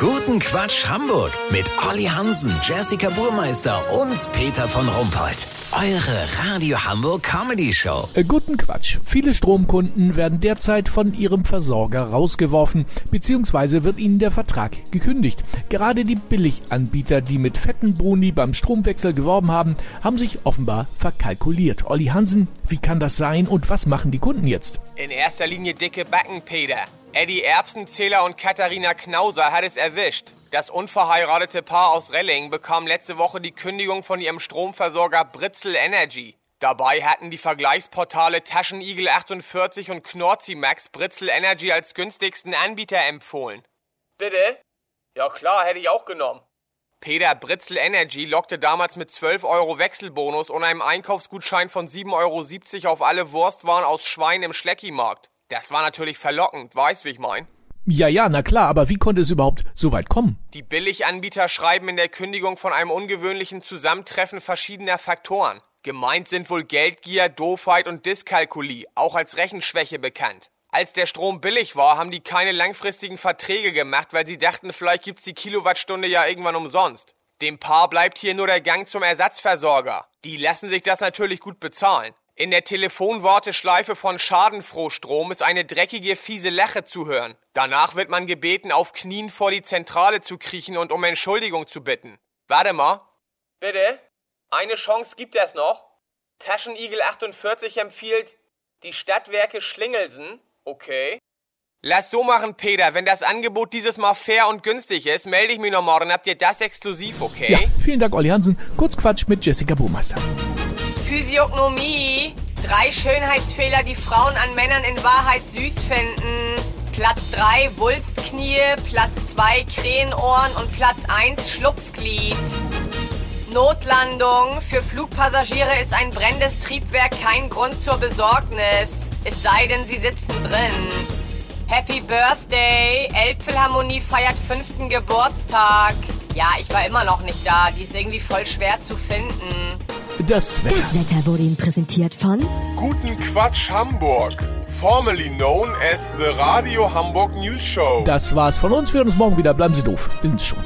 Guten Quatsch Hamburg mit Olli Hansen, Jessica Burmeister und Peter von Rumpold. Eure Radio Hamburg Comedy Show. Äh, Guten Quatsch. Viele Stromkunden werden derzeit von ihrem Versorger rausgeworfen, beziehungsweise wird ihnen der Vertrag gekündigt. Gerade die Billiganbieter, die mit fetten Boni beim Stromwechsel geworben haben, haben sich offenbar verkalkuliert. Olli Hansen, wie kann das sein und was machen die Kunden jetzt? In erster Linie dicke Backen, Peter. Eddie Erbsenzähler und Katharina Knauser hat es erwischt. Das unverheiratete Paar aus Relling bekam letzte Woche die Kündigung von ihrem Stromversorger Britzel Energy. Dabei hatten die Vergleichsportale Taschenigel 48 und Knorzimax Britzel Energy als günstigsten Anbieter empfohlen. Bitte? Ja klar, hätte ich auch genommen. Peter Britzel Energy lockte damals mit 12 Euro Wechselbonus und einem Einkaufsgutschein von 7,70 Euro auf alle Wurstwaren aus Schwein im Schleckimarkt. Das war natürlich verlockend, weißt wie ich mein? Ja, ja, na klar, aber wie konnte es überhaupt so weit kommen? Die Billiganbieter schreiben in der Kündigung von einem ungewöhnlichen Zusammentreffen verschiedener Faktoren. Gemeint sind wohl Geldgier, Doofheit und Dyskalkulie, auch als Rechenschwäche bekannt. Als der Strom billig war, haben die keine langfristigen Verträge gemacht, weil sie dachten, vielleicht gibt's die Kilowattstunde ja irgendwann umsonst. Dem Paar bleibt hier nur der Gang zum Ersatzversorger. Die lassen sich das natürlich gut bezahlen. In der Telefonwarteschleife von Schadenfrohstrom ist eine dreckige, fiese Lache zu hören. Danach wird man gebeten, auf Knien vor die Zentrale zu kriechen und um Entschuldigung zu bitten. Warte mal. Bitte? Eine Chance gibt es noch. Taschenigel 48 empfiehlt die Stadtwerke Schlingelsen. Okay. Lass so machen, Peter. Wenn das Angebot dieses Mal fair und günstig ist, melde ich mich noch morgen. Habt ihr das exklusiv, okay? Ja, vielen Dank, Olli Hansen. Kurz Quatsch mit Jessica Burmeister. Physiognomie. Drei Schönheitsfehler, die Frauen an Männern in Wahrheit süß finden. Platz 3 Wulstknie, Platz 2 Krähenohren und Platz 1 Schlupfglied. Notlandung. Für Flugpassagiere ist ein brennendes Triebwerk kein Grund zur Besorgnis. Es sei denn, sie sitzen drin. Happy Birthday. Elbphilharmonie feiert fünften Geburtstag. Ja, ich war immer noch nicht da. Die ist irgendwie voll schwer zu finden. Das Wetter. Das Wetter wurde Ihnen präsentiert von Guten Quatsch Hamburg. Formerly known as the Radio Hamburg News Show. Das war's von uns. Wir hören uns morgen wieder. Bleiben Sie doof. Wir sind's schon.